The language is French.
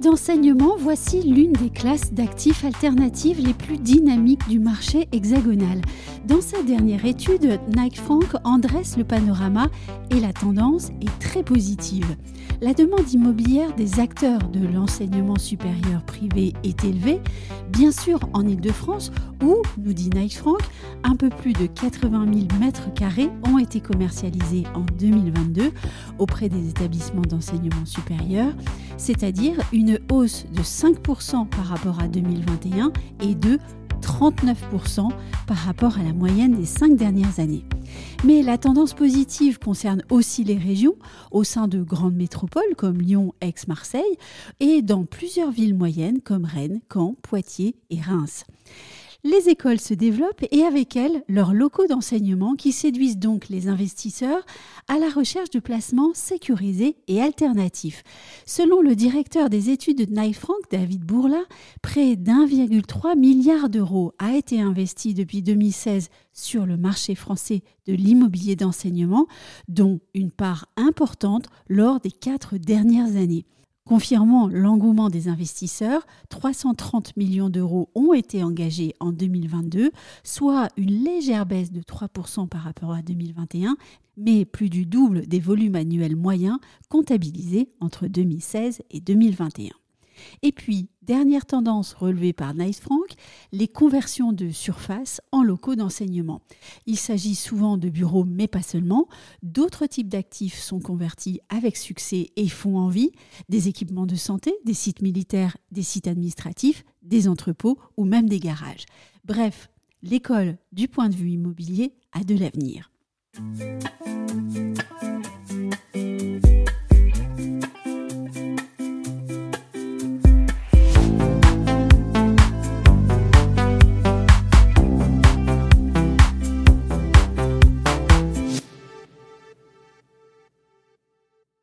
d'enseignement, voici l'une des classes d'actifs alternatives les plus dynamiques du marché hexagonal. Dans sa dernière étude, Nike Frank en dresse le panorama et la tendance est très positive. La demande immobilière des acteurs de l'enseignement supérieur privé est élevée, bien sûr en Ile-de-France, où, nous dit Nike Frank, un peu plus de 80 000 mètres carrés ont été commercialisés en 2022 auprès des établissements d'enseignement supérieur, c'est-à-dire une hausse de 5% par rapport à 2021 et de 39% par rapport à la moyenne des cinq dernières années. Mais la tendance positive concerne aussi les régions au sein de grandes métropoles comme Lyon, Aix, Marseille et dans plusieurs villes moyennes comme Rennes, Caen, Poitiers et Reims. Les écoles se développent et avec elles leurs locaux d'enseignement qui séduisent donc les investisseurs à la recherche de placements sécurisés et alternatifs. Selon le directeur des études de Knight Frank, David Bourla, près d'1,3 milliard d'euros a été investi depuis 2016 sur le marché français de l'immobilier d'enseignement, dont une part importante lors des quatre dernières années. Confirmant l'engouement des investisseurs, 330 millions d'euros ont été engagés en 2022, soit une légère baisse de 3% par rapport à 2021, mais plus du double des volumes annuels moyens comptabilisés entre 2016 et 2021. Et puis, dernière tendance relevée par Nice Frank, les conversions de surface en locaux d'enseignement. Il s'agit souvent de bureaux, mais pas seulement. D'autres types d'actifs sont convertis avec succès et font envie. Des équipements de santé, des sites militaires, des sites administratifs, des entrepôts ou même des garages. Bref, l'école, du point de vue immobilier, a de l'avenir.